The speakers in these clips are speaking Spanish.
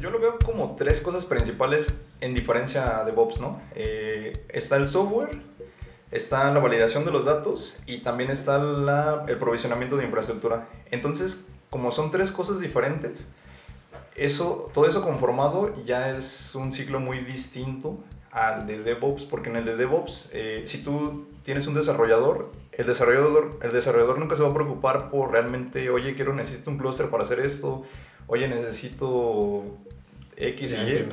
Yo, lo veo como tres cosas principales en diferencia a DevOps, ¿no? Eh, está el software, está la validación de los datos y también está el provisionamiento de infraestructura. Entonces, como son tres cosas diferentes, eso, todo eso conformado ya es un ciclo muy distinto al de DevOps, porque en el de DevOps, eh, si tú tienes un desarrollador, el desarrollador, el desarrollador nunca se va a preocupar por realmente, oye, quiero, necesito un clúster para hacer esto, oye, necesito X y Y.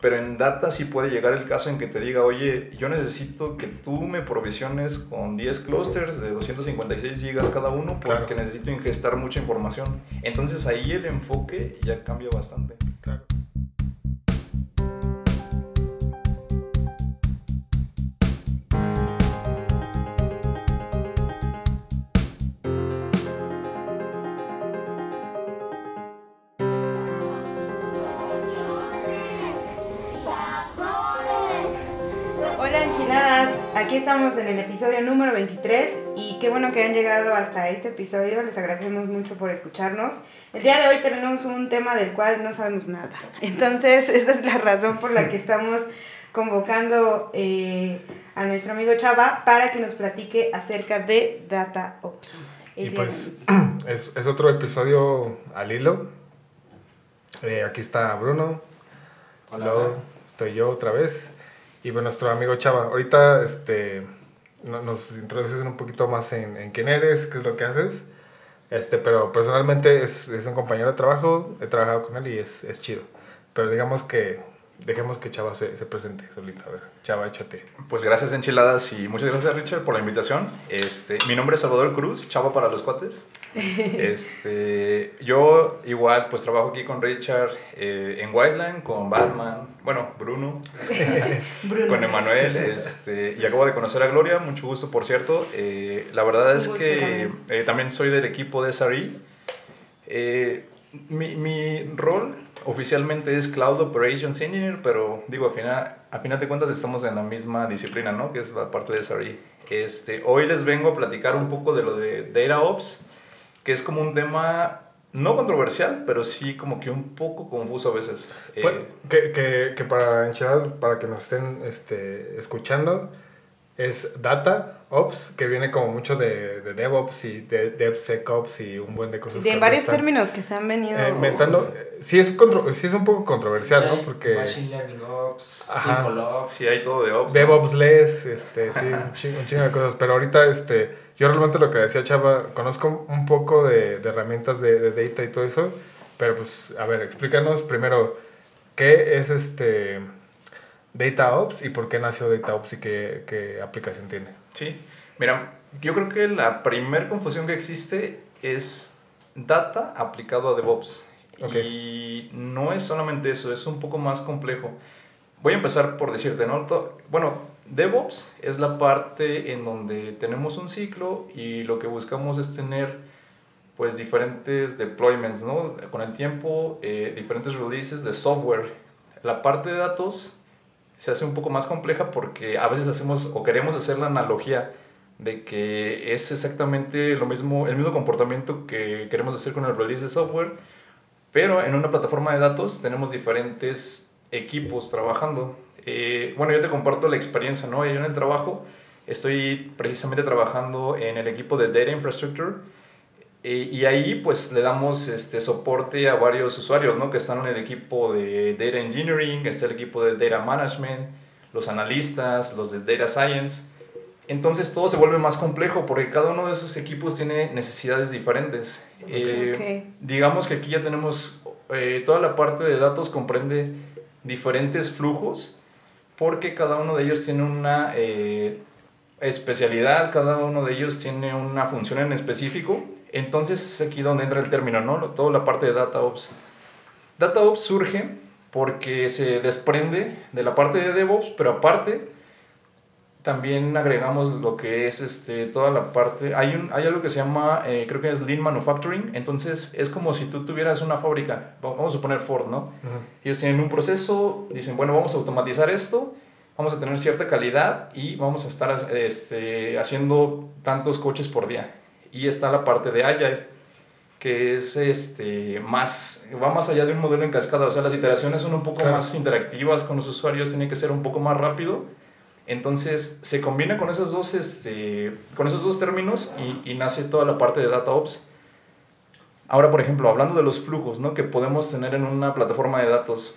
Pero en data sí puede llegar el caso en que te diga, oye, yo necesito que tú me provisiones con 10 clusters de 256 gigas cada uno porque necesito ingestar mucha información. Entonces ahí el enfoque ya cambia bastante. Claro. Aquí estamos en el episodio número 23 y qué bueno que han llegado hasta este episodio, les agradecemos mucho por escucharnos. El día de hoy tenemos un tema del cual no sabemos nada, entonces esa es la razón por la que estamos convocando eh, a nuestro amigo Chava para que nos platique acerca de Data Ops. Y pues es, es, otro episodio al hilo. Eh, aquí está Bruno. Hola. Estoy yo otra vez. Y bueno, nuestro amigo Chava, ahorita este, nos introduces un poquito más en, en, quién eres, qué es lo que haces. Este, pero personalmente es, es, un compañero de trabajo, he trabajado con él y es, es chido. Pero digamos que dejemos que Chava se, se, presente solito. A ver, Chava, échate. Pues gracias, Enchiladas, y muchas gracias, Richard, por la invitación. Este, mi nombre es Salvador Cruz, Chava para los cuates. Este, yo igual, pues trabajo aquí con Richard eh, en Wiseline, con Batman, bueno, Bruno, con Emanuel, este, y acabo de conocer a Gloria, mucho gusto, por cierto. Eh, la verdad es que eh, también soy del equipo de SRE. Mi, mi, rol oficialmente es Cloud Operations Engineer, pero digo, a final, a final de cuentas estamos en la misma disciplina, ¿no? Que es la parte de SRE. Este, hoy les vengo a platicar un poco de lo de Data Ops, que es como un tema no controversial, pero sí como que un poco confuso a veces. Eh, que, que, que, para para que nos estén este, escuchando, es Data Ops, que viene como mucho de, de DevOps y de DevSecOps y un buen de cosas. De varios términos que se han venido eh, inventando. Sí es, sí es un poco controversial, ¿no? Porque... Machine Learning Ops, Ajá. Sí, hay todo de Ops. DevOps Less, este, sí, un chingo, un chingo, de cosas. Pero ahorita, este, yo realmente lo que decía Chava, conozco un poco de, de herramientas de, de data y todo eso, pero pues, a ver, explícanos primero, ¿qué es este DataOps y por qué nació DataOps y qué, qué aplicación tiene. Sí, mira, yo creo que la primer confusión que existe es data aplicado a DevOps. Y no es solamente eso, es un poco más complejo. Voy a empezar por decirte, ¿no? Bueno, DevOps es la parte en donde tenemos un ciclo y lo que buscamos es tener pues diferentes deployments, ¿no? Con el tiempo, eh, diferentes releases de software. La parte de datos se hace un poco más compleja porque a veces hacemos o queremos hacer la analogía de que es exactamente lo mismo, el mismo comportamiento que queremos hacer con el release de software, pero en una plataforma de datos tenemos diferentes equipos trabajando. Eh, bueno, yo te comparto la experiencia, ¿no? Yo en el trabajo estoy precisamente trabajando en el equipo de Data Infrastructure y ahí pues le damos este soporte a varios usuarios, ¿no? Que están en el equipo de Data Engineering, está el equipo de Data Management, los analistas, los de Data Science. Entonces todo se vuelve más complejo porque cada uno de esos equipos tiene necesidades diferentes. Eh, digamos que aquí ya tenemos, eh, toda la parte de datos comprende diferentes flujos porque cada uno de ellos tiene una eh, especialidad, cada uno de ellos tiene una función en específico entonces es aquí donde entra el término, ¿no? Toda la parte de DataOps. DataOps surge porque se desprende de la parte de DevOps, pero aparte también agregamos lo que es este, toda la parte, hay, un, hay algo que se llama, eh, creo que es Lean Manufacturing, entonces es como si tú tuvieras una fábrica, vamos a suponer Ford, ¿no? Ellos tienen un proceso, dicen, bueno, vamos a automatizar esto, vamos a tener cierta calidad y vamos a estar este, haciendo tantos coches por día. Y está la parte de Agile, que es este, más, va más allá de un modelo en cascada, o sea, las iteraciones son un poco más interactivas con los usuarios, tiene que ser un poco más rápido. Entonces se combina con esos dos, este, con esos dos términos y, y, nace toda la parte de DataOps. Ahora, por ejemplo, hablando de los flujos ¿no? que podemos tener en una plataforma de datos,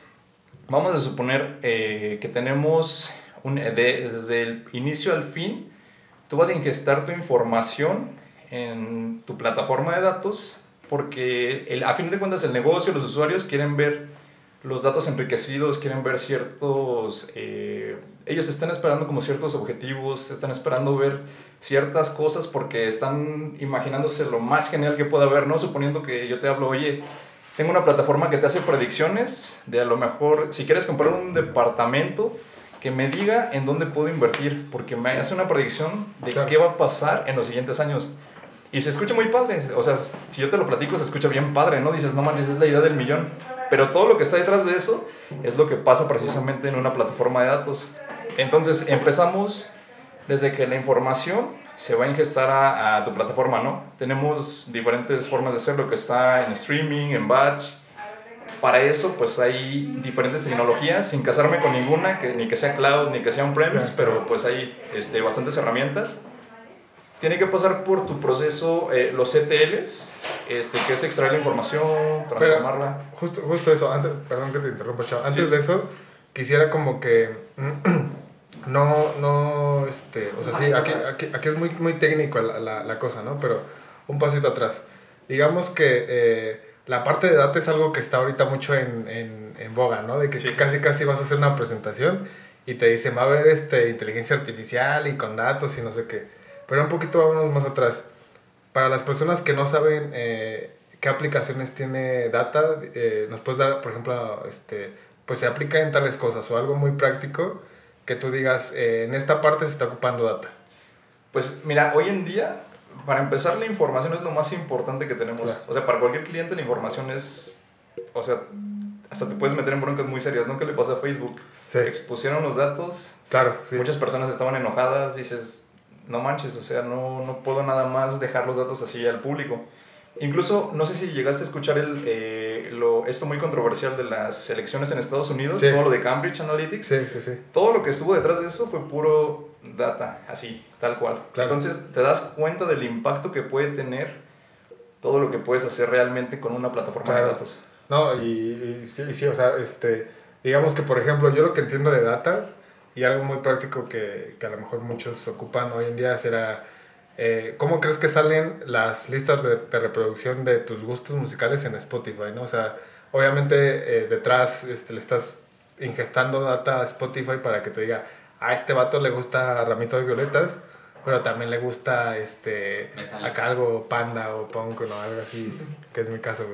vamos a suponer eh, que tenemos un, desde el inicio al fin, tú vas a ingestar tu información en tu plataforma de datos porque el, a fin de cuentas el negocio, los usuarios quieren ver los datos enriquecidos, quieren ver ciertos, eh, ellos están esperando como ciertos objetivos, están esperando ver ciertas cosas porque están imaginándose lo más genial que pueda haber, ¿no? Suponiendo que yo te hablo, oye, tengo una plataforma que te hace predicciones de a lo mejor, si quieres comprar un departamento, que me diga en dónde puedo invertir, porque me hace una predicción de qué va a pasar en los siguientes años. Y se escucha muy padre. O sea, si yo te lo platico, se escucha bien padre, ¿no? Dices, no manches, es la idea del millón. Pero todo lo que está detrás de eso es lo que pasa precisamente en una plataforma de datos. Entonces, empezamos desde que la información se va a ingestar a, a tu plataforma, ¿no? Tenemos diferentes formas de hacerlo, que está en streaming, en batch. Para eso, pues hay diferentes tecnologías, sin casarme con ninguna, que, ni que sea cloud, ni que sea on-premise, pero pues hay este, bastantes herramientas tiene que pasar por tu proceso eh, los ETLs, este, que es extraer la información, transformarla. justo, justo eso, antes, perdón que te interrumpa, chavo. Antes de eso, quisiera como que no, no, este, o sea, sí, aquí, aquí, aquí, es muy, muy técnico la, la, cosa, ¿no? Pero un pasito atrás. Digamos que eh, la parte de datos es algo que está ahorita mucho en, en, en boga, ¿no? De que casi, casi vas a hacer una presentación y te dicen, va a haber este, inteligencia artificial y con datos y no sé qué. Pero un poquito vámonos más atrás. Para las personas que no saben eh, qué aplicaciones tiene Data, eh, nos puedes dar, por ejemplo, este, pues se aplica en tales cosas o algo muy práctico que tú digas, eh, en esta parte se está ocupando Data. Pues mira, hoy en día, para empezar, la información es lo más importante que tenemos. O sea, para cualquier cliente la información es, o sea, hasta te puedes meter en broncas muy serias, ¿no? ¿Qué le pasa a Facebook? Se Expusieron los datos. Claro, sí. Muchas personas estaban enojadas, dices, no manches, o sea, no, no puedo nada más dejar los datos así al público. Incluso, no sé si llegaste a escuchar el, eh, lo, esto muy controversial de las elecciones en Estados Unidos, todo lo de Cambridge Analytics. Sí, sí, sí. Todo lo que estuvo detrás de eso fue puro data, así, tal cual. Entonces, te das cuenta del impacto que puede tener todo lo que puedes hacer realmente con una plataforma de datos. No, y, y, sí, sí, o sea, este, digamos que, por ejemplo, yo lo que entiendo de data y algo muy práctico que, que a lo mejor muchos ocupan hoy en día será, eh, ¿cómo crees que salen las listas de, reproducción de tus gustos musicales en Spotify? ¿no? O sea, obviamente eh, detrás este, le estás ingestando data a Spotify para que te diga, a este vato le gusta Ramito de Violetas, pero también le gusta este, acá algo panda o punk o algo así, que es mi caso.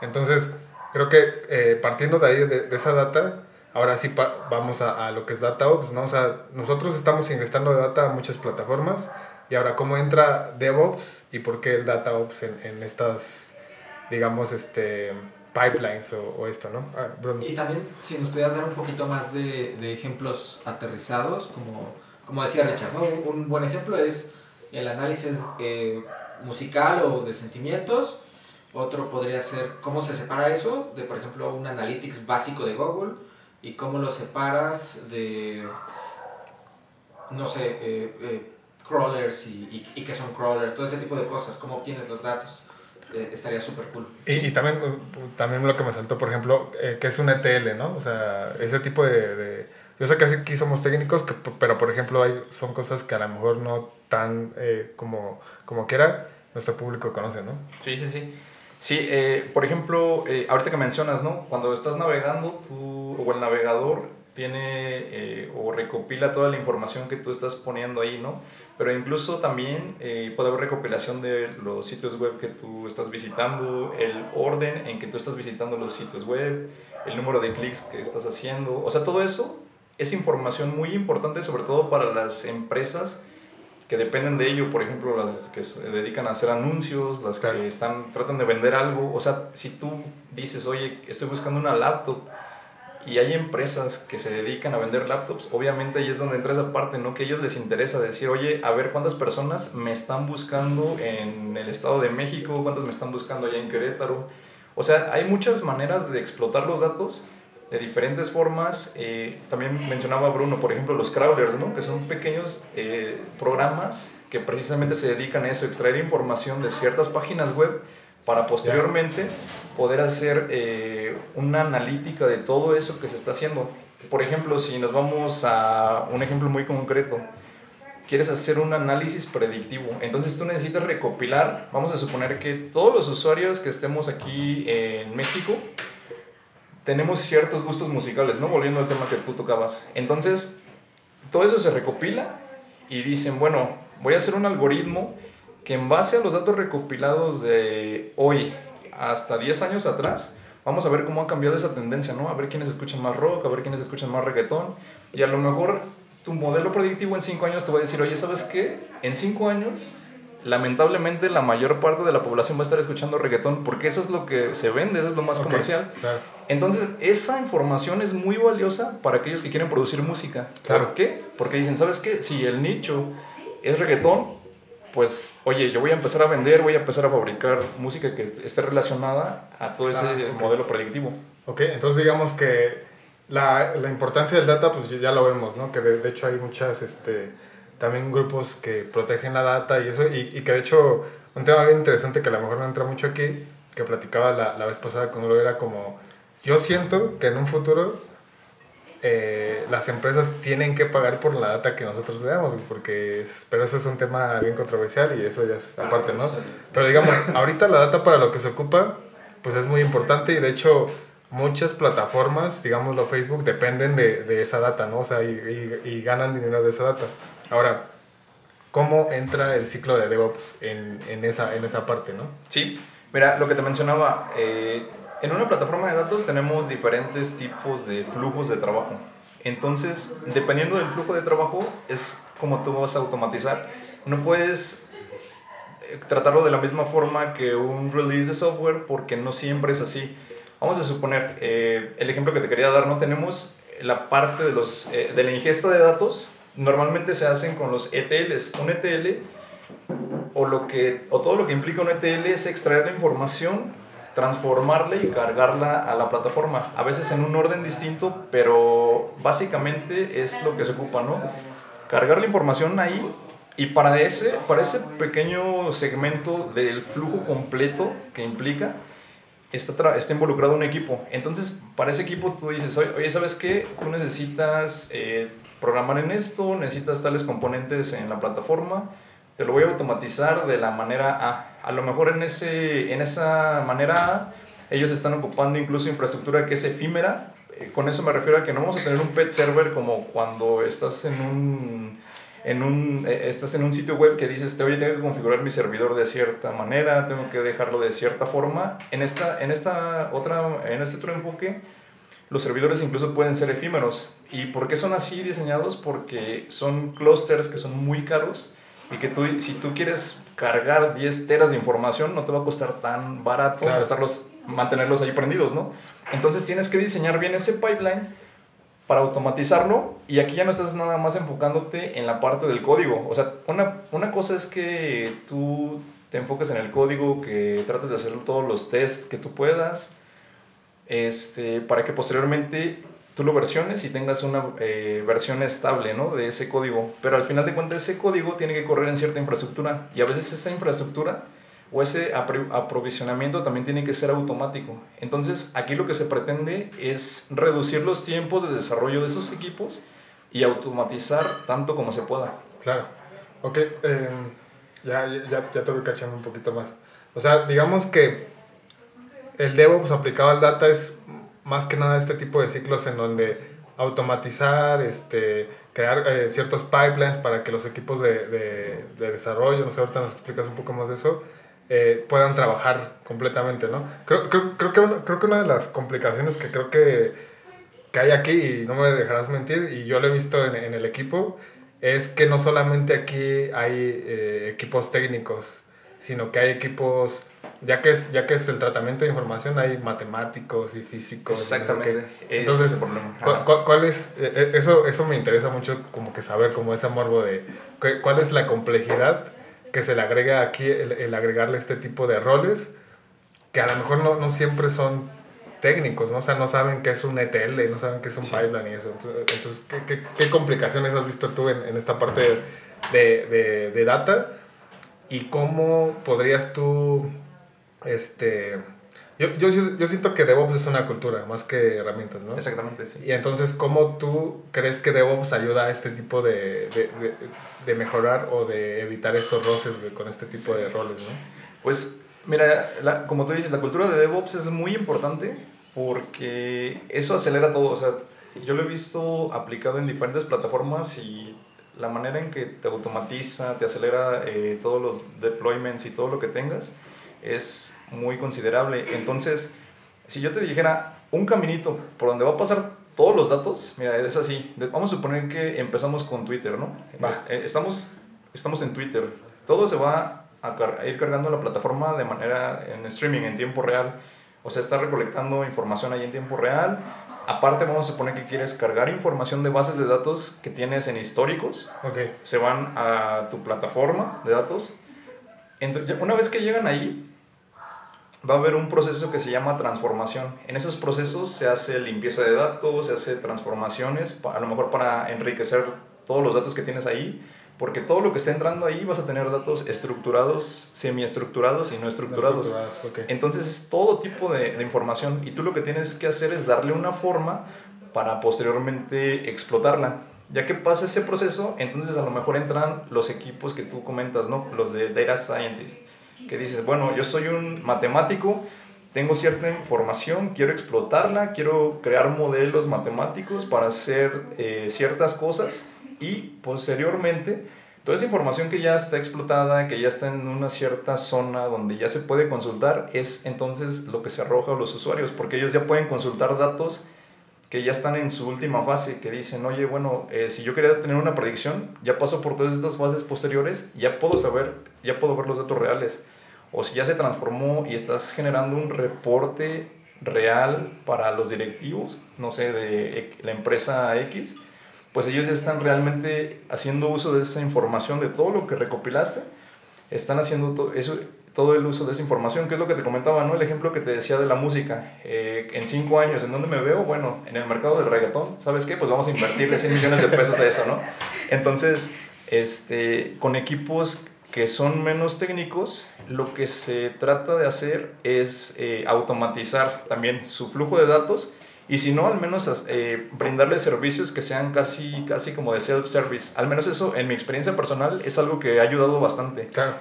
Entonces, creo que eh, partiendo de ahí, de, de esa data, Ahora sí vamos a, a, lo que es DataOps, ¿no? O sea, nosotros estamos ingestando data a muchas plataformas y ahora cómo entra DevOps y por qué el DataOps en, en estas, digamos, este, pipelines o, o esto, ¿no? Ah, y también si nos pudieras dar un poquito más de, de ejemplos aterrizados, como, como decía Richard, ¿no? Un, buen ejemplo es el análisis eh, musical o de sentimientos. Otro podría ser cómo se separa eso de, por ejemplo, un analytics básico de Google y cómo lo separas de, no sé, eh, eh, crawlers y, y, qué son crawlers, todo ese tipo de cosas, cómo obtienes los datos. Eh, estaría súper cool. Y, y, también, también lo que me saltó, por ejemplo, que es un ETL, ¿no? O sea, ese tipo de... de yo sé que aquí somos técnicos, que, pero por ejemplo hay, son cosas que a lo mejor no tan como, como quiera nuestro público conoce, ¿no? Sí, sí, sí. Sí, eh, por ejemplo, eh, ahorita que mencionas, ¿no? Cuando estás navegando, tú, o el navegador tiene eh, o recopila toda la información que tú estás poniendo ahí, ¿no? Pero incluso también puede haber recopilación de los sitios web que tú estás visitando, el orden en que tú estás visitando los sitios web, el número de clics que estás haciendo. O sea, todo eso es información muy importante, sobre todo para las empresas que dependen de ello, por ejemplo, las que se dedican a hacer anuncios, las que están, tratan de vender algo. O sea, si tú dices, oye, estoy buscando una laptop y hay empresas que se dedican a vender laptops, obviamente ahí es donde entra esa parte, ¿no? Que a ellos les interesa decir, oye, a ver cuántas personas me están buscando en el Estado de México, cuántas me están buscando allá en Querétaro. O sea, hay muchas maneras de explotar los datos de diferentes formas. Eh, también mencionaba Bruno, por ejemplo, los crawlers, ¿no? Que son pequeños eh, programas que precisamente se dedican a eso, extraer información de ciertas páginas web para posteriormente poder hacer eh, una analítica de todo eso que se está haciendo. Por ejemplo, si nos vamos a un ejemplo muy concreto, quieres hacer un análisis predictivo, entonces tú necesitas recopilar, vamos a suponer que todos los usuarios que estemos aquí en México tenemos ciertos gustos musicales, ¿no? Volviendo al tema que tú tocabas. Entonces, todo eso se recopila y dicen, bueno, voy a hacer un algoritmo que en base a los datos recopilados de hoy hasta 10 años atrás, vamos a ver cómo ha cambiado esa tendencia, ¿no? A ver quiénes escuchan más rock, a ver quiénes escuchan más reggaetón. Y a lo mejor tu modelo predictivo en 5 años te va a decir, oye, ¿sabes qué? En 5 años, lamentablemente la mayor parte de la población va a estar escuchando reggaetón porque eso es lo que se vende, eso es lo más comercial. Entonces, esa información es muy valiosa para aquellos que quieren producir música. Claro. ¿Por qué? Porque dicen, ¿sabes qué? Si el nicho es reggaetón, pues, oye, yo voy a empezar a vender, voy a empezar a fabricar música que esté relacionada a todo ese ah, modelo predictivo. Ok, entonces digamos que la, la, importancia del data, pues ya lo vemos, ¿no? Que de, hecho hay muchas, este, también grupos que protegen la data y eso, y, y, que de hecho, un tema bien interesante que a lo mejor no entra mucho aquí, que platicaba la, la vez pasada con lo era como, yo siento que en un futuro eh, las empresas tienen que pagar por la data que nosotros le damos, porque pero eso es un tema bien controversial y eso ya es aparte, ¿no? Pero digamos, ahorita la data para lo que se ocupa, pues es muy importante y de hecho muchas plataformas, digámoslo Facebook, dependen de, de esa data, ¿no? O sea, y, y, ganan dinero de esa data. Ahora, ¿cómo entra el ciclo de DevOps en, en, esa, en esa parte, ¿no? Sí, mira, lo que te mencionaba, eh, en una plataforma de datos tenemos diferentes tipos de flujos de trabajo. Entonces, dependiendo del flujo de trabajo, es como tú vas a automatizar. No puedes eh, tratarlo de la misma forma que un release de software porque no siempre es así. Vamos a suponer, eh, el ejemplo que te quería dar, no tenemos la parte de, los, eh, de la ingesta de datos, normalmente se hacen con los ETLs. Un ETL o, lo que, o todo lo que implica un ETL es extraer la información transformarla y cargarla a la plataforma, a veces en un orden distinto, pero básicamente es lo que se ocupa, ¿no? Cargar la información ahí y para ese, para ese pequeño segmento del flujo completo que implica, está, está involucrado un equipo. Entonces, para ese equipo tú dices, oye, ¿sabes qué? Tú necesitas eh, programar en esto, necesitas tales componentes en la plataforma, te lo voy a automatizar de la manera A. A lo mejor en, ese, en esa manera A, ellos están ocupando incluso infraestructura que es efímera. Eh, con eso me refiero a que no vamos a tener un pet server como cuando estás en un, en un, eh, estás en un sitio web que dices, oye, tengo que configurar mi servidor de cierta manera, tengo que dejarlo de cierta forma. En, esta, en, esta otra, en este otro enfoque, los servidores incluso pueden ser efímeros. ¿Y por qué son así diseñados? Porque son clusters que son muy caros y que tú, si tú quieres cargar 10 teras de información, no te va a costar tan barato estarlos, mantenerlos ahí prendidos, ¿no? Entonces tienes que diseñar bien ese pipeline para automatizarlo y aquí ya no estás nada más enfocándote en la parte del código. O sea, una, una cosa es que tú te enfoques en el código, que trates de hacer todos los tests que tú puedas, este, para que posteriormente tú lo versiones y tengas una eh, versión estable ¿no? de ese código. Pero al final de cuentas ese código tiene que correr en cierta infraestructura y a veces esa infraestructura o ese aprovisionamiento también tiene que ser automático. Entonces aquí lo que se pretende es reducir los tiempos de desarrollo de esos equipos y automatizar tanto como se pueda. Claro. Ok, eh, ya, ya, ya te voy cachando un poquito más. O sea, digamos que el DevOps aplicado al data es más que nada este tipo de ciclos en donde automatizar, este, crear eh, ciertos pipelines para que los equipos de, de, de, desarrollo, no sé, ahorita nos explicas un poco más de eso, eh, puedan trabajar completamente, ¿no? Creo, creo, creo, que creo que una de las complicaciones que creo que, que hay aquí, y no me dejarás mentir, y yo lo he visto en, en el equipo, es que no solamente aquí hay eh, equipos técnicos, sino que hay equipos ya que es ya que es el tratamiento de información hay matemáticos y físicos exactamente entonces ¿cuál, es e, e, eso eso me interesa mucho como que saber como ese morbo de cuál es la complejidad que se le agrega aquí el, agregarle este tipo de roles que a lo mejor no, no, siempre son técnicos, ¿no? O sea, no saben qué es un ETL, no saben qué es un pipeline y eso. Entonces, ¿qué, qué, qué complicaciones has visto tú en, en esta parte de, de, de, data? ¿Y cómo podrías tú este, yo, yo, yo, siento que DevOps es una cultura más que herramientas, ¿no? Exactamente, sí. Y entonces, ¿cómo tú crees que DevOps ayuda a este tipo de, de, de, mejorar o de evitar estos roces con este tipo de roles, ¿no? Pues, mira, la, como tú dices, la cultura de DevOps es muy importante porque eso acelera todo. O sea, yo lo he visto aplicado en diferentes plataformas y la manera en que te automatiza, te acelera eh, todos los deployments y todo lo que tengas es muy considerable. Entonces, si yo te dijera un caminito por donde va a pasar todos los datos, mira, es así. Vamos a suponer que empezamos con Twitter, ¿no? Eh, estamos, estamos en Twitter. Todo se va a, ir cargando la plataforma de manera en streaming, en tiempo real. O sea, está recolectando información ahí en tiempo real. Aparte, vamos a suponer que quieres cargar información de bases de datos que tienes en históricos. Okay. Se van a tu plataforma de datos. Entonces, una vez que llegan ahí, va a haber un proceso que se llama transformación. En esos procesos se hace limpieza de datos, se hace transformaciones, a lo mejor para enriquecer todos los datos que tienes ahí, porque todo lo que está entrando ahí vas a tener datos estructurados, semiestructurados y no estructurados. Entonces es todo tipo de, de información y tú lo que tienes que hacer es darle una forma para posteriormente explotarla. Ya que pasa ese proceso, entonces a lo mejor entran los equipos que tú comentas, ¿no? Los de Data Scientist que dices, bueno, yo soy un matemático, tengo cierta información, quiero explotarla, quiero crear modelos matemáticos para hacer eh, ciertas cosas y posteriormente toda esa información que ya está explotada, que ya está en una cierta zona donde ya se puede consultar, es entonces lo que se arroja a los usuarios, porque ellos ya pueden consultar datos que ya están en su última fase, que dicen, oye, bueno, eh, si yo quería tener una predicción, ya paso por todas estas fases posteriores, ya puedo saber, ya puedo ver los datos reales. O si ya se transformó y estás generando un reporte real para los directivos, no sé, de la empresa X, pues ellos ya están realmente haciendo uso de esa información, de todo lo que recopilaste, están haciendo todo eso, todo el uso de esa información, que es lo que te comentaba, ¿no? El ejemplo que te decía de la música. Eh, en cinco años, ¿en dónde me veo? Bueno, en el mercado del reggaetón, ¿sabes qué? Pues vamos a invertirle 100 millones de pesos a eso, ¿no? Entonces, este, con equipos que son menos técnicos, lo que se trata de hacer es eh, automatizar también su flujo de datos y si no, al menos eh, brindarle servicios que sean casi, casi como de self-service. Al menos eso, en mi experiencia personal, es algo que ha ayudado bastante. Claro.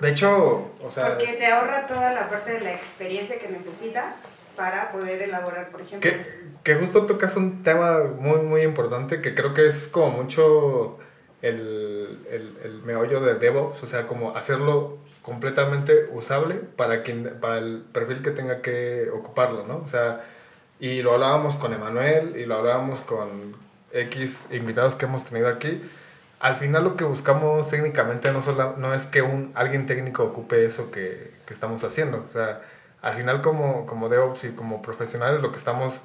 De hecho, o sea... Porque te ahorra toda la parte de la experiencia que necesitas para poder elaborar, por ejemplo... Que, que justo tocas un tema muy, muy importante que creo que es como mucho el, el, el meollo de DevOps, o sea, como hacerlo completamente usable para, quien, para el perfil que tenga que ocuparlo, ¿no? O sea, y lo hablábamos con Emanuel y lo hablábamos con X invitados que hemos tenido aquí al final lo que buscamos técnicamente no, solo, no es que un, alguien técnico ocupe eso que, que, estamos haciendo. O sea, al final como, como DevOps y como profesionales lo que estamos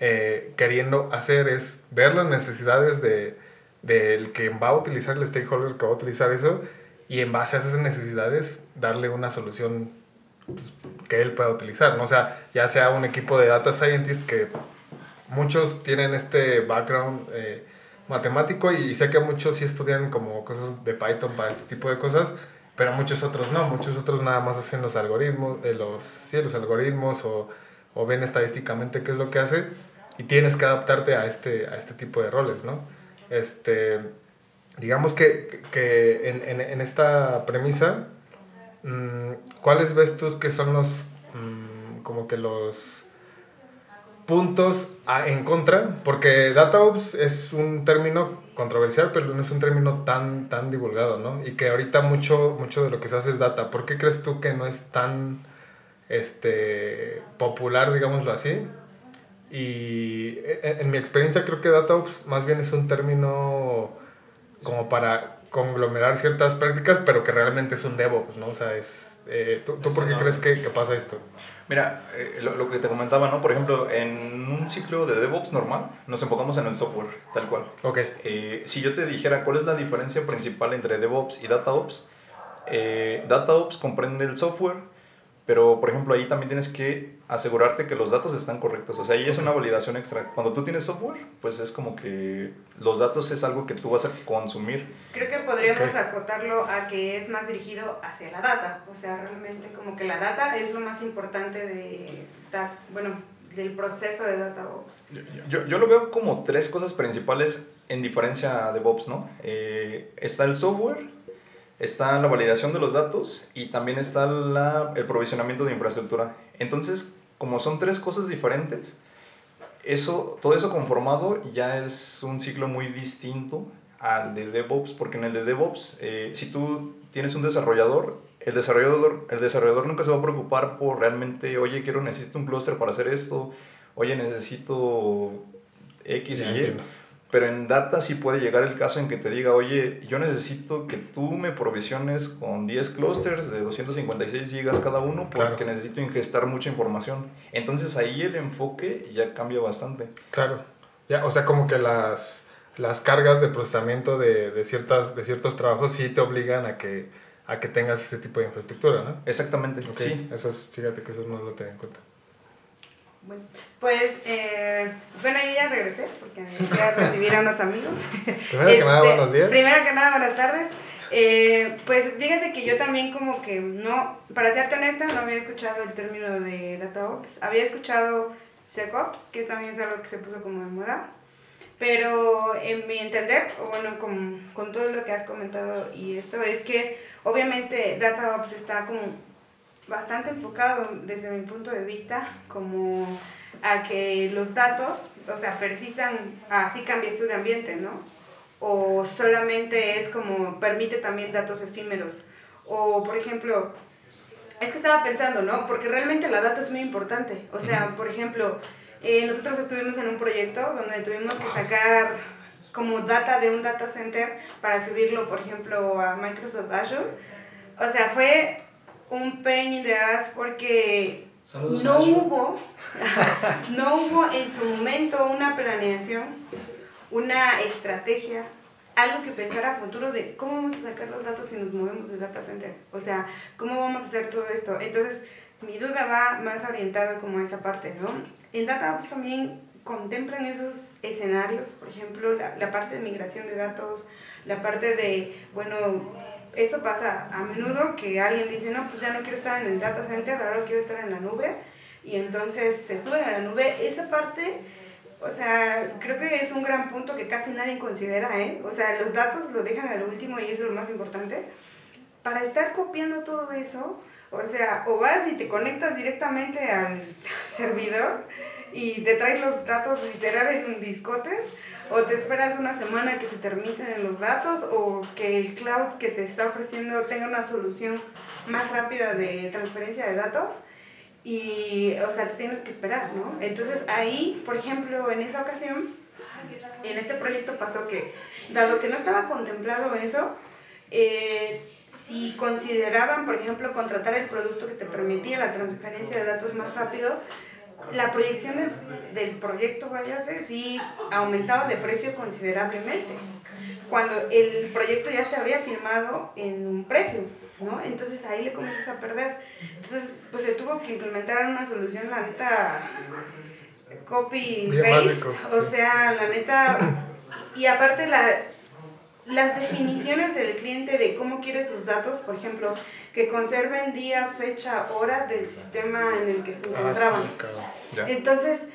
eh, queriendo hacer es ver las necesidades de, del que va a utilizar el stakeholder que va a utilizar eso y en base a esas necesidades darle una solución pues, que él pueda utilizar. ¿no? O sea, ya sea un equipo de data scientist que muchos tienen este background. Eh, matemático y, sé que muchos sí estudian como cosas de Python para este tipo de cosas, pero muchos otros no, muchos otros nada más hacen los algoritmos, eh, los, sí, los algoritmos o, o, ven estadísticamente qué es lo que hace y tienes que adaptarte a este, a este tipo de roles, ¿no? Este, digamos que, que en, en, en, esta premisa, mmm, ¿cuáles ves tú que son los, mmm, como que los puntos en contra, porque DataOps es un término controversial, pero no es un término tan, tan divulgado, ¿no? Y que ahorita mucho, mucho de lo que se hace es data. ¿Por qué crees tú que no es tan este, popular, digámoslo así? Y en, mi experiencia creo que DataOps más bien es un término como para conglomerar ciertas prácticas, pero que realmente es un DevOps, ¿no? O sea, es... Eh, ¿Tú, tú por qué crees que, que, pasa esto? Mira, eh, lo, lo, que te comentaba, ¿no? Por ejemplo, en un ciclo de DevOps normal, nos enfocamos en el software, tal cual. Ok. Eh, si yo te dijera cuál es la diferencia principal entre DevOps y DataOps, eh, DataOps comprende el software, pero, por ejemplo, ahí también tienes que asegurarte que los datos están correctos. O sea, ahí es una validación extra. Cuando tú tienes software, pues es como que los datos es algo que tú vas a consumir. Creo que podríamos okay. acotarlo a que es más dirigido hacia la data. O sea, realmente como que la data es lo más importante de, bueno, del proceso de DataOps. Yo, yo lo veo como tres cosas principales en diferencia a DevOps, ¿no? Eh, está el software, está la validación de los datos y también está la, el provisionamiento de infraestructura. Entonces, como son tres cosas diferentes, eso, todo eso conformado ya es un ciclo muy distinto al de DevOps, porque en el de DevOps, eh, si tú tienes un desarrollador, el desarrollador, el desarrollador nunca se va a preocupar por realmente, oye, quiero, necesito un clúster para hacer esto, oye, necesito X y Y. Pero en data sí puede llegar el caso en que te diga, oye, yo necesito que tú me provisiones con 10 clusters de 256 gigas cada uno porque claro. necesito ingestar mucha información. Entonces ahí el enfoque ya cambia bastante. Claro. Ya, o sea, como que las, las cargas de procesamiento de, de, ciertas, de ciertos trabajos sí te obligan a que, a que tengas este tipo de infraestructura, ¿no? Exactamente, okay. sí. Eso es, fíjate que eso no lo tenía en cuenta. Bueno, pues, eh, bueno, yo ya regresé porque fui a recibir a unos amigos. Primero este, que nada, buenos días. Primero que nada, buenas tardes. Eh, pues fíjate que yo también como que no, para serte honesta, no había escuchado el término de DataOps. Había escuchado SecOps, que también es algo que se puso como de moda. Pero en mi entender, o bueno, con, con todo lo que has comentado y esto, es que obviamente DataOps está como bastante enfocado desde mi punto de vista como a que los datos, o sea, persistan, así cambies tú de ambiente, ¿no? O solamente es como, permite también datos efímeros. O, por ejemplo, es que estaba pensando, ¿no? Porque realmente la data es muy importante. O sea, por ejemplo, eh, nosotros estuvimos en un proyecto donde tuvimos que sacar como data de un data center para subirlo, por ejemplo, a Microsoft Azure. O sea, fue un pain in the ass porque Saludos no hubo, no hubo en su momento una planeación, una estrategia, algo que pensara a futuro de cómo vamos a sacar los datos si nos movemos del data center. O sea, cómo vamos a hacer todo esto. Entonces, mi duda va más orientada como a esa parte, ¿no? En DataOps también contemplan esos escenarios, por ejemplo, la, la parte de migración de datos, la parte de, bueno, eso pasa a menudo que alguien dice, no, pues ya no quiero estar en el data center, ahora quiero estar en la nube, y entonces se suben a la nube. Esa parte, o sea, creo que es un gran punto que casi nadie considera, ¿eh? O sea, los datos lo dejan al último y eso es lo más importante. Para estar copiando todo eso, o sea, o vas y te conectas directamente al servidor y te traes los datos literal en discotes, o te esperas una semana que se terminen los datos o que el cloud que te está ofreciendo tenga una solución más rápida de transferencia de datos y, o sea, tienes que esperar, ¿no? Entonces ahí, por ejemplo, en esa ocasión, en este proyecto pasó que, dado que no estaba contemplado eso, eh, si consideraban, por ejemplo, contratar el producto que te permitía la transferencia de datos más rápido, la proyección del, del proyecto, váyase, sí aumentaba de precio considerablemente. Cuando el proyecto ya se había firmado en un precio, ¿no? Entonces ahí le comienzas a perder. Entonces, pues se tuvo que implementar una solución, la neta, copy-paste, o sea, la neta, y aparte la, las definiciones del cliente de cómo quiere sus datos, por ejemplo, que conserven día, fecha, hora del sistema en el que se encontraban. Ah, sí, claro. Entonces,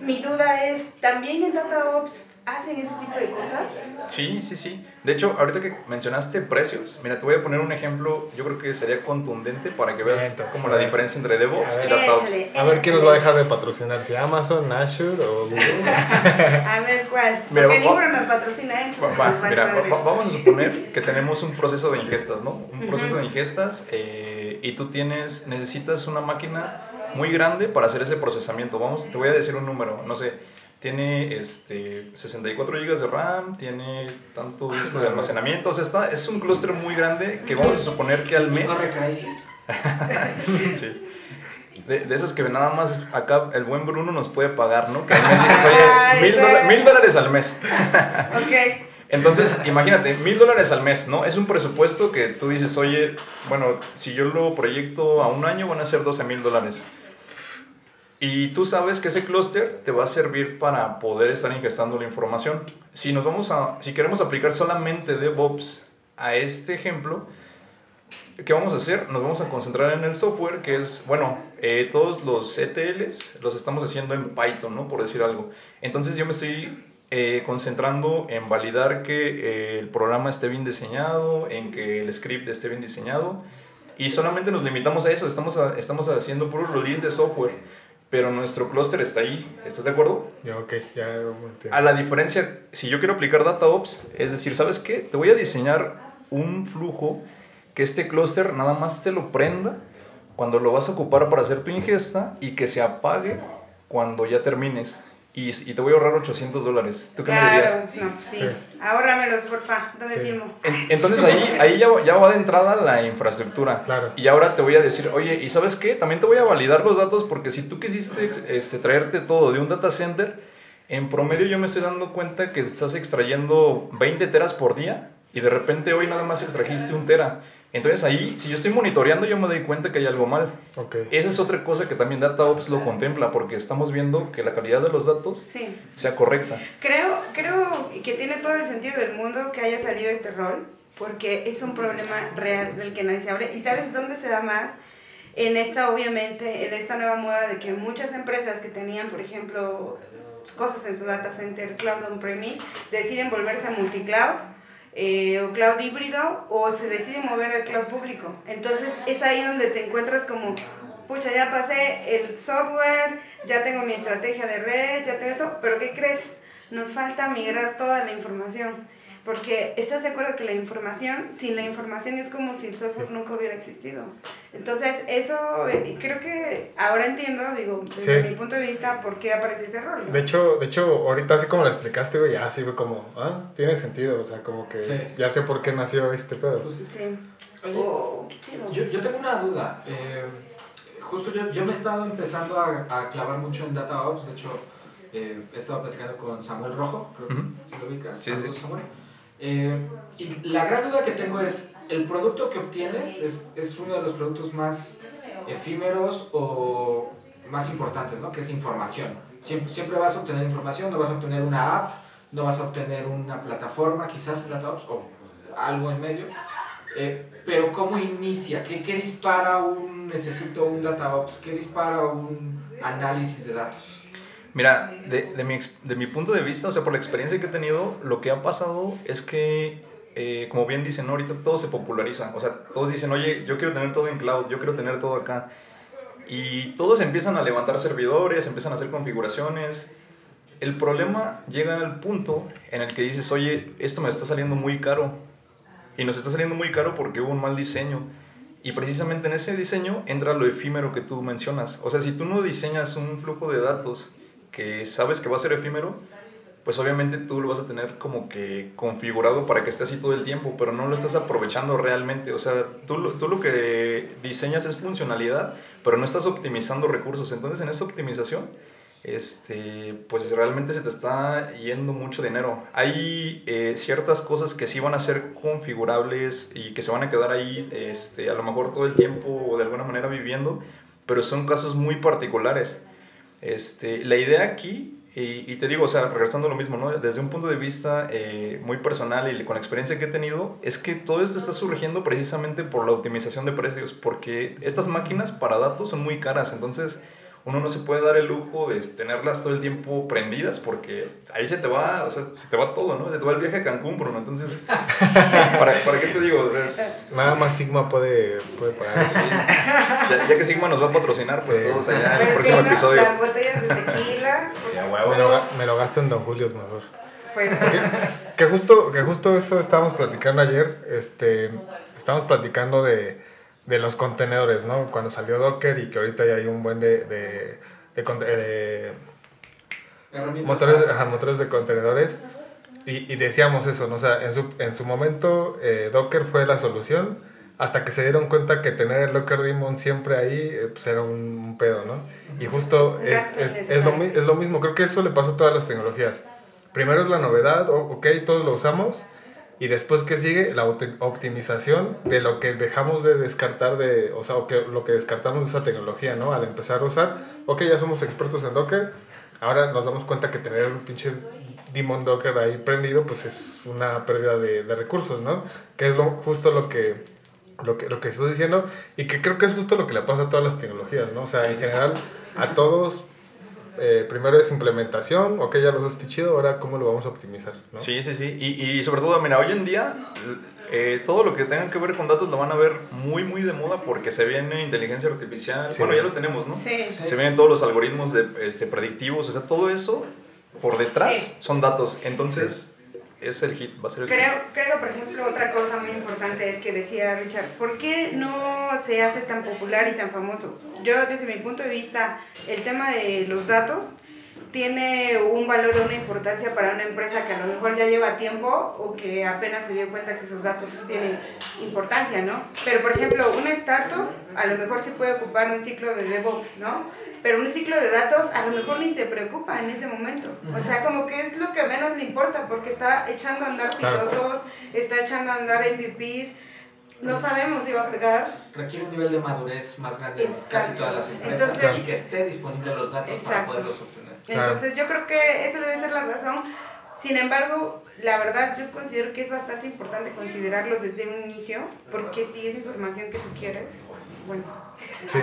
mi duda es, ¿también en DataOps hacen ese tipo de cosas? Sí, sí, sí. De hecho, ahorita que mencionaste precios, mira, te voy a poner un ejemplo, yo creo que sería contundente para que veas Entonces, como la diferencia entre DevOps y DataOps. A ver quién nos va a dejar de patrocinar, si Amazon, Azure o Google. A ver, ¿cuál? Mira, Porque va- ninguno nos patrocina, ¿eh? Va- Entonces, va, nos vale mira, va- vamos a suponer que tenemos un proceso de ingestas, ¿no? Un Ujú. proceso de ingestas eh, y tú tienes, necesitas una máquina muy grande para hacer ese procesamiento. Vamos, te voy a decir un número, no sé, tiene este, 64 GB de RAM, tiene tanto disco de almacenamiento, o sea, está, es un clúster muy grande que vamos a suponer que al mes... ¿Corre Crisis? sí. De, de, esos que nada más acá el buen Bruno nos puede pagar, ¿no? Que al mes dices, oye, mil, dola mil dólares al mes. ok. Entonces, imagínate, mil dólares al mes, ¿no? Es un presupuesto que tú dices, oye, bueno, si yo lo proyecto a un año van a ser 12 mil dólares. Y tú sabes que ese clúster te va a servir para poder estar ingestando la información. Si nos vamos a, si queremos aplicar solamente DevOps a este ejemplo, ¿qué vamos a hacer? Nos vamos a concentrar en el software, que es, bueno, eh, todos los ETLs los estamos haciendo en Python, ¿no? Por decir algo. Entonces yo me estoy eh, concentrando en validar que eh, el programa esté bien diseñado, en que el script esté bien diseñado. Y solamente nos limitamos a eso, estamos, a, estamos haciendo puro release de software pero nuestro clúster está ahí. ¿Estás de acuerdo? Ya, ok, ya A la diferencia, si yo quiero aplicar DataOps, es decir, ¿sabes qué? Te voy a diseñar un flujo que este clúster nada más te lo prenda cuando lo vas a ocupar para hacer tu ingesta y que se apague cuando ya termines y, y, te voy a ahorrar 800 dólares. ¿Tú qué claro, me dirías? No, pues sí. sí. Ahórramelos, porfa. ¿Dónde sí. firmo? Entonces ahí, ahí ya, ya, va de entrada la infraestructura. Claro. Y ahora te voy a decir, oye, ¿y sabes qué? También te voy a validar los datos porque si tú quisiste este, traerte todo de un data center, en promedio yo me estoy dando cuenta que estás extrayendo 20 teras por día y de repente hoy nada más extrajiste un tera. Entonces ahí, si yo estoy monitoreando, yo me doy cuenta que hay algo mal. Okay. Esa es otra cosa que también DataOps lo contempla, porque estamos viendo que la calidad de los datos sí. sea correcta. Creo, creo que tiene todo el sentido del mundo que haya salido este rol, porque es un problema real del que nadie se hable. ¿Y sabes dónde se da más? En esta, obviamente, en esta nueva moda de que muchas empresas que tenían, por ejemplo, cosas en su data center, cloud on-premise, deciden volverse a multicloud eh, o cloud híbrido o se decide mover al cloud público. Entonces es ahí donde te encuentras como, pucha, ya pasé el software, ya tengo mi estrategia de red, ya tengo eso, pero ¿qué crees? Nos falta migrar toda la información. Porque estás de acuerdo que la información, sin la información es como si el software nunca hubiera existido. Entonces, eso eh, creo que ahora entiendo, digo, desde sí. mi punto de vista, por qué aparece ese rol. ¿no? De hecho, de hecho, ahorita así como lo explicaste, güey, ya así fue como, ah, tiene sentido, o sea, como que sí. ya sé por qué nació este pedo. Sí. Oye, oh, qué chido. Yo, yo tengo una duda. Eh, justo yo, yo me he estado empezando a, a clavar mucho en DataOps, de hecho, eh, he estado platicando con Samuel Rojo, creo que uh -huh. si lo ubicas. Sí, sí. Samuel. Eh, y la gran duda que tengo es, ¿el producto que obtienes es, es uno de los productos más efímeros o más importantes, ¿no? que es información? Siempre, siempre vas a obtener información, no vas a obtener una app, no vas a obtener una plataforma, quizás DataOps, o algo en medio. Eh, pero ¿cómo inicia? ¿Qué, ¿Qué dispara un necesito un DataOps? ¿Qué dispara un análisis de datos? Mira, de, de, mi, de mi punto de vista, o sea, por la experiencia que he tenido, lo que ha pasado es que, eh, como bien dicen, ¿no? ahorita todo se populariza. O sea, todos dicen, oye, yo quiero tener todo en cloud, yo quiero tener todo acá. Y todos empiezan a levantar servidores, empiezan a hacer configuraciones. El problema llega al punto en el que dices, oye, esto me está saliendo muy caro. Y nos está saliendo muy caro porque hubo un mal diseño. Y precisamente en ese diseño entra lo efímero que tú mencionas. O sea, si tú no diseñas un flujo de datos que sabes que va a ser efímero, pues obviamente tú lo vas a tener como que configurado para que esté así todo el tiempo, pero no lo estás aprovechando realmente. O sea, tú, tú lo que diseñas es funcionalidad, pero no estás optimizando recursos. Entonces en esa optimización, este, pues realmente se te está yendo mucho dinero. Hay eh, ciertas cosas que sí van a ser configurables y que se van a quedar ahí este, a lo mejor todo el tiempo o de alguna manera viviendo, pero son casos muy particulares. Este, la idea aquí, y, y, te digo, o sea, regresando a lo mismo, ¿no? desde un punto de vista eh, muy personal y con la experiencia que he tenido, es que todo esto está surgiendo precisamente por la optimización de precios, porque estas máquinas para datos son muy caras, entonces uno no se puede dar el lujo de tenerlas todo el tiempo prendidas porque ahí se te va, o sea, se te va todo, ¿no? Se te va el viaje a Cancún, Bruno. Entonces, ¿para, ¿para qué te digo? O sea, es... Nada más Sigma puede, puede pagar eso. Ya, ya, que Sigma nos va a patrocinar, pues sí. todos allá en el Pues próximo sí, episodio. Las botellas de tequila. Sí, Me lo, me lo gasto en Don Julio's mejor. Pues sí. Que justo, que justo eso estábamos platicando ayer. Este, estábamos platicando de, de los contenedores, ¿no? Cuando salió Docker y que ahorita ya hay un buen de, de, de, conte- de- motores, ajá, motores de contenedores. Y, y decíamos eso, ¿no? O sea, en su, en su momento eh, Docker fue la solución hasta que se dieron cuenta que tener el Docker Daemon siempre ahí eh, pues era un, un pedo, ¿no? Y justo es, es, es, lo, es lo mismo, creo que eso le pasa a todas las tecnologías. Primero es la novedad, ok, todos lo usamos, y después que sigue la opti- optimización de lo que dejamos de descartar de, o sea, o que, lo que descartamos de esa tecnología, ¿no? Al empezar a usar, ok, ya somos expertos en Docker, ahora nos damos cuenta que tener un pinche Daemon Docker ahí prendido, pues es una pérdida de, de recursos, ¿no? Que es lo, justo lo que, lo, que, lo que estoy diciendo, y que creo que es justo lo que le pasa a todas las tecnologías, ¿no? O sea, Sí, en sí, sí. general, a todos... eh, primero es implementación, ok, ya lo haces chido, ahora cómo lo vamos a optimizar, ¿no? Sí, sí, sí. Y, y sobre todo, mira, hoy en día eh, todo lo que tenga que ver con datos lo van a ver muy, muy de moda porque se viene inteligencia artificial. Sí. Bueno, ya lo tenemos, ¿no? Sí. Sí. Se vienen todos los algoritmos de, este, predictivos, o sea, todo eso por detrás Sí. son datos. Entonces, es el hit, va a ser el hit. Creo, creo, por ejemplo, otra cosa muy importante es que decía Richard, ¿por qué no se hace tan popular y tan famoso? Yo, desde mi punto de vista, el tema de los datos tiene un valor o una importancia para una empresa que a lo mejor ya lleva tiempo o que apenas se dio cuenta que sus datos tienen importancia, ¿no? Pero, por ejemplo, una startup a lo mejor sí puede ocupar un ciclo de DevOps, ¿no? Pero un ciclo de datos a lo mejor ni se preocupa en ese momento. O sea, como que es lo que menos le importa porque está echando a andar Claro. pilotos, está echando a andar MVPs, no sabemos si va a pegar. Requiere un nivel de madurez más grande en casi todas las empresas Entonces- y que esté disponible los datos para Exacto. poderlos obtener. Claro. Entonces yo creo que esa debe ser la razón. Sin embargo, la verdad yo considero que es bastante importante considerarlos desde un inicio, porque si es información que tú quieres, bueno, Sí.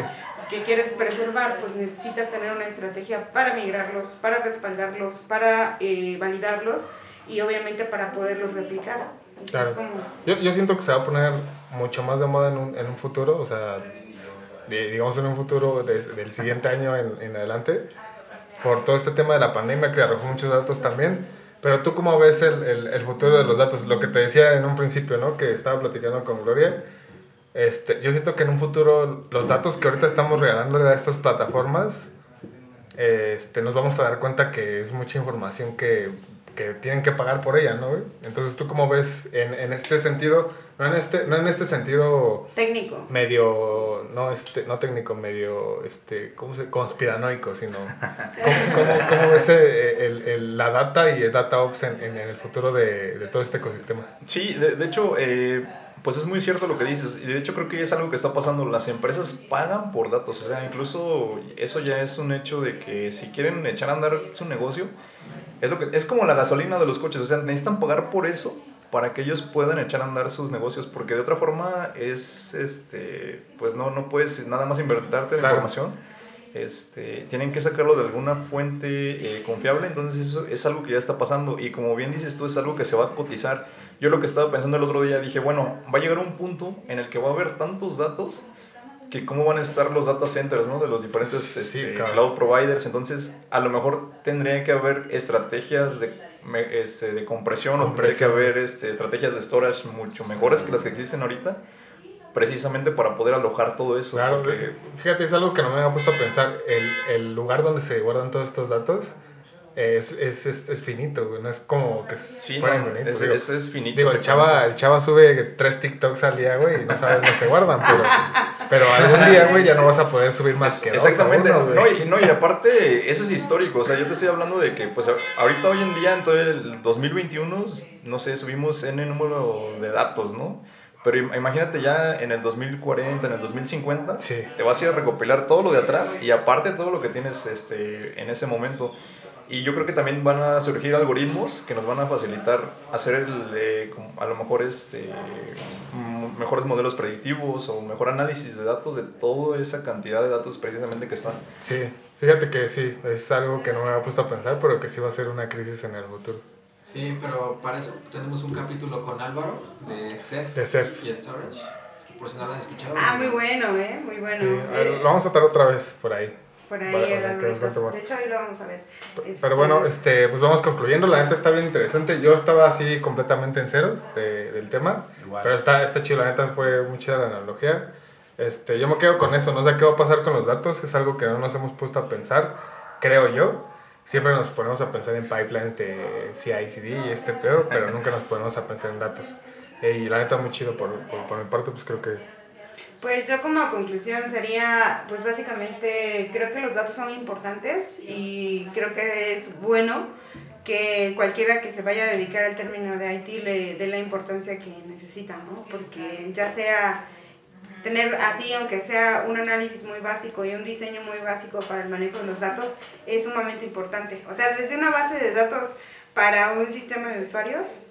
que quieres preservar, pues necesitas tener una estrategia para migrarlos, para respaldarlos, para eh, validarlos y obviamente para poderlos replicar. Entonces, Claro. como, Yo, yo siento que se va a poner mucho más de moda en un, en un futuro, o sea, de- digamos en un futuro de- del siguiente año en, en adelante, por todo este tema de la pandemia que arrojó muchos datos también. Pero tú cómo ves el, el, el futuro de los datos? Lo que te decía en un principio, ¿no? Que estaba platicando con Gloria. Este, yo siento que en un futuro los datos que ahorita estamos regalándole a estas plataformas, este, nos vamos a dar cuenta que es mucha información que, que tienen que pagar por ella, ¿no? Entonces, ¿tú cómo ves en, en este sentido, no en este, no en este sentido técnico. medio, no, este, no técnico, medio, este, ¿cómo se, conspiranoico, sino, ¿cómo, cómo, cómo ves eh, el, el- la data y el data ops en, en el futuro de, de todo este ecosistema? Sí, de, de hecho, eh, pues es muy cierto lo que dices. Y de hecho creo que es algo que está pasando. Las empresas pagan por datos. O sea, incluso eso ya es un hecho de que si quieren echar a andar su negocio, es, lo que, es como la gasolina de los coches. O sea, necesitan pagar por eso para que ellos puedan echar a andar sus negocios. Porque de otra forma es, este, pues no, no puedes nada más inventarte la Claro. información. Este, tienen que sacarlo de alguna fuente eh, confiable, entonces eso es algo que ya está pasando y como bien dices tú es algo que se va a cotizar. Yo lo que estaba pensando el otro día dije, bueno, va a llegar un punto en el que va a haber tantos datos que cómo van a estar los data centers ¿no? de los diferentes Sí, este, claro. cloud providers, entonces a lo mejor tendría que haber estrategias de, me- este, de compresión, o tendría que Compresión. haber este, estrategias de storage mucho mejores que las que existen ahorita, precisamente para poder alojar todo eso. Claro, porque- fíjate, es algo que no me había puesto a pensar. El, el lugar donde se guardan todos estos datos es, es, es, es finito, güey. No es como que Sí, no, infinito. es, digo. es, finito. Digo, el chava, el chava sube tres TikToks al día, güey, y no sabes dónde se guardan, pero, pero algún día, güey, ya no vas a poder subir más que dos Exactamente, uno, güey. no, y, no, y aparte, eso es histórico, o sea, yo te estoy hablando de que, pues, ahorita hoy en día, en todo el 2021, no sé, subimos N número de datos, ¿no? Pero im- imagínate ya en el 2040, en el 2050, Sí. te vas a ir a recopilar todo lo de atrás y aparte todo lo que tienes este, en ese momento. Y yo creo que también van a surgir algoritmos que nos van a facilitar hacer el, eh, como a lo mejor este, mejores modelos predictivos o mejor análisis de datos de toda esa cantidad de datos precisamente que están. Sí, fíjate que sí, es algo que no me había puesto a pensar, pero que sí va a ser una crisis en el futuro. Sí, pero para eso tenemos un capítulo con Álvaro de Ceph De Ceph. y Storage. Por si no lo han escuchado. Ah, muy bueno, ¿eh? Muy Sí, bueno. a ver, Eh, lo vamos a tratar otra vez por ahí. Por ahí Vale. De hecho, ahí lo vamos a ver. Este, Pero bueno, este, pues vamos concluyendo. La neta está bien interesante. Yo estaba así completamente en ceros de- del tema. Igual. Pero está, está chido, la neta fue mucha la analogía. Este, yo me quedo con eso, no sé qué va a pasar con los datos, es algo que no nos hemos puesto a pensar, creo yo. siempre nos ponemos a pensar en pipelines de CI/CD y este pedo, pero nunca nos ponemos a pensar en datos. Y la neta muy chido por, por, por mi parte, pues creo que Pues yo como conclusión sería, pues básicamente creo que los datos son importantes y creo que es bueno que cualquiera que se vaya a dedicar al término de IT le dé la importancia que necesita, ¿no? Porque ya sea tener así, aunque sea un análisis muy básico y un diseño muy básico para el manejo de los datos, es sumamente importante. O sea, desde una base de datos para un sistema de usuarios,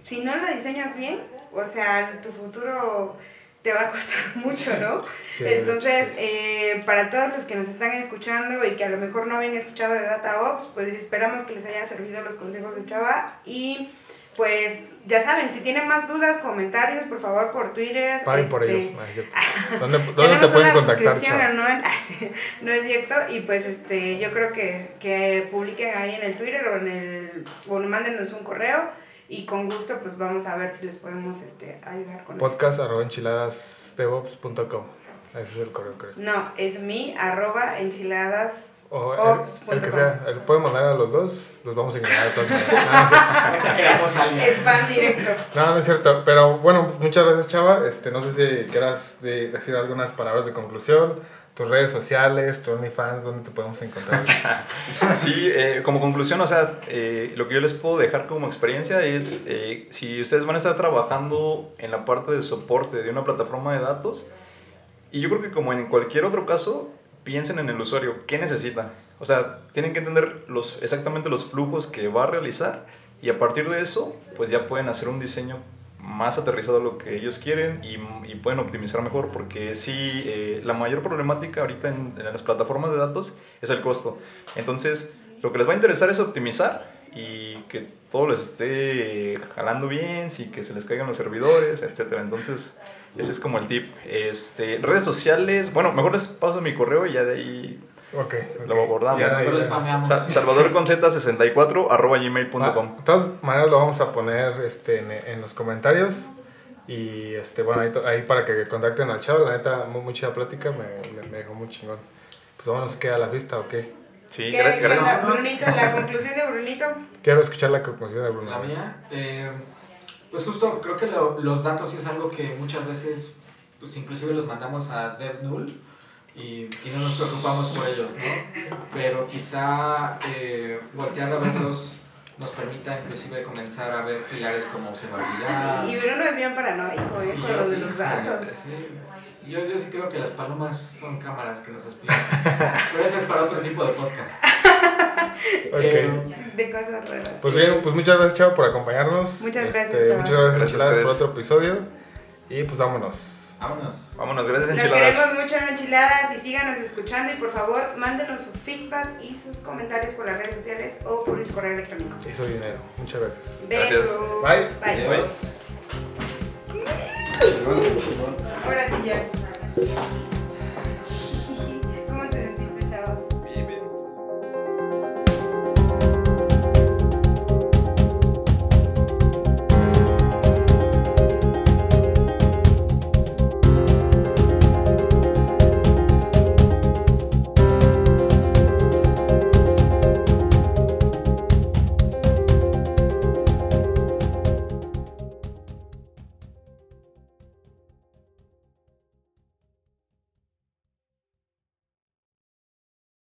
si no la diseñas bien, o sea, tu futuro te va a costar mucho, ¿no? Sí, Entonces, sí. eh, para todos los que nos están escuchando y que a lo mejor no habían escuchado de DataOps, pues esperamos que les haya servido los consejos de Chava y pues ya saben, si tienen más dudas, comentarios, por favor, por Twitter. paguen por este, ellos. No, es cierto. ¿Dónde, dónde te pueden una contactar? suscripción no es cierto, y pues este, yo creo que, que publiquen ahí en el Twitter o en el, o mándenos un correo y con gusto pues vamos a ver si les podemos este, ayudar con eso. Podcast arroba enchiladasdevops.com. Ese es el correo, creo. No, es mi arroba enchiladas. O el, el que sea, el pueden mandar a los dos, los vamos a ignorar a todos. No, no es cierto. Alguien. Spam directo. No, no es cierto. Pero bueno, muchas gracias, Chava. Este, no sé si quieras de- decir algunas palabras de conclusión. Tus redes sociales, tu OnlyFans, ¿dónde te podemos encontrar? Sí, eh, como conclusión, o sea, eh, lo que yo les puedo dejar como experiencia es, eh, si ustedes van a estar trabajando en la parte de soporte de una plataforma de datos, y yo creo que como en cualquier otro caso, piensen en el usuario, ¿qué necesita? O sea, tienen que entender los, exactamente los flujos que va a realizar y a partir de eso, pues ya pueden hacer un diseño más aterrizado a lo que ellos quieren y, pueden optimizar mejor porque sí, eh, la mayor problemática ahorita en, las plataformas de datos es el costo. Entonces, lo que les va a interesar es optimizar y que todo les esté jalando bien, sí, que se les caigan los servidores, etcétera. Entonces, ese es como el tip. Este, redes sociales, bueno, mejor les paso mi correo y ya de ahí Ok. Lo abordamos. Ya, Pero ya. Sa- salvadorconz64 arroba gmail.com. De todas maneras lo vamos a poner este, en, en los comentarios. Y este, bueno, ahí, ahí para que contacten al chavo. La neta, muy, muy chida plática, me, me, me dejó muy chingón. Pues vámonos, ¿qué? ¿A la vista o qué? Sí, ¿Qué gracias, es la, gracias. Brunito, la conclusión de Brunito? Quiero escuchar la conclusión de Bruno. La mía, eh, pues justo creo que lo- los datos sí es algo que muchas veces, pues inclusive los mandamos a DevNull y, y no nos preocupamos por ellos, ¿no? Pero quizá eh, voltear a verlos nos permita inclusive comenzar a ver pilares como observabilidad. Y Bruno es bien paranoico, ¿eh? Con yo- lo de y- los datos. sí, yo, yo sí creo que las palomas son cámaras que nos espían. Pero eso es para otro tipo de podcast. Ok. Eh, De cosas raras. Pues bien, pues muchas gracias, Chavo, por acompañarnos. Muchas Este, gracias, Chava. Muchas gracias, Gracias por otro episodio. Y pues vámonos. Vámonos. Vámonos, gracias Los enchiladas. queremos mucho en Enchiladas y síganos escuchando y por favor mándenos su feedback y sus comentarios por las redes sociales o por el correo electrónico. Hizo dinero. Muchas gracias. Gracias. Besos. Bye. Bye. Adiós. Ahora sí ya.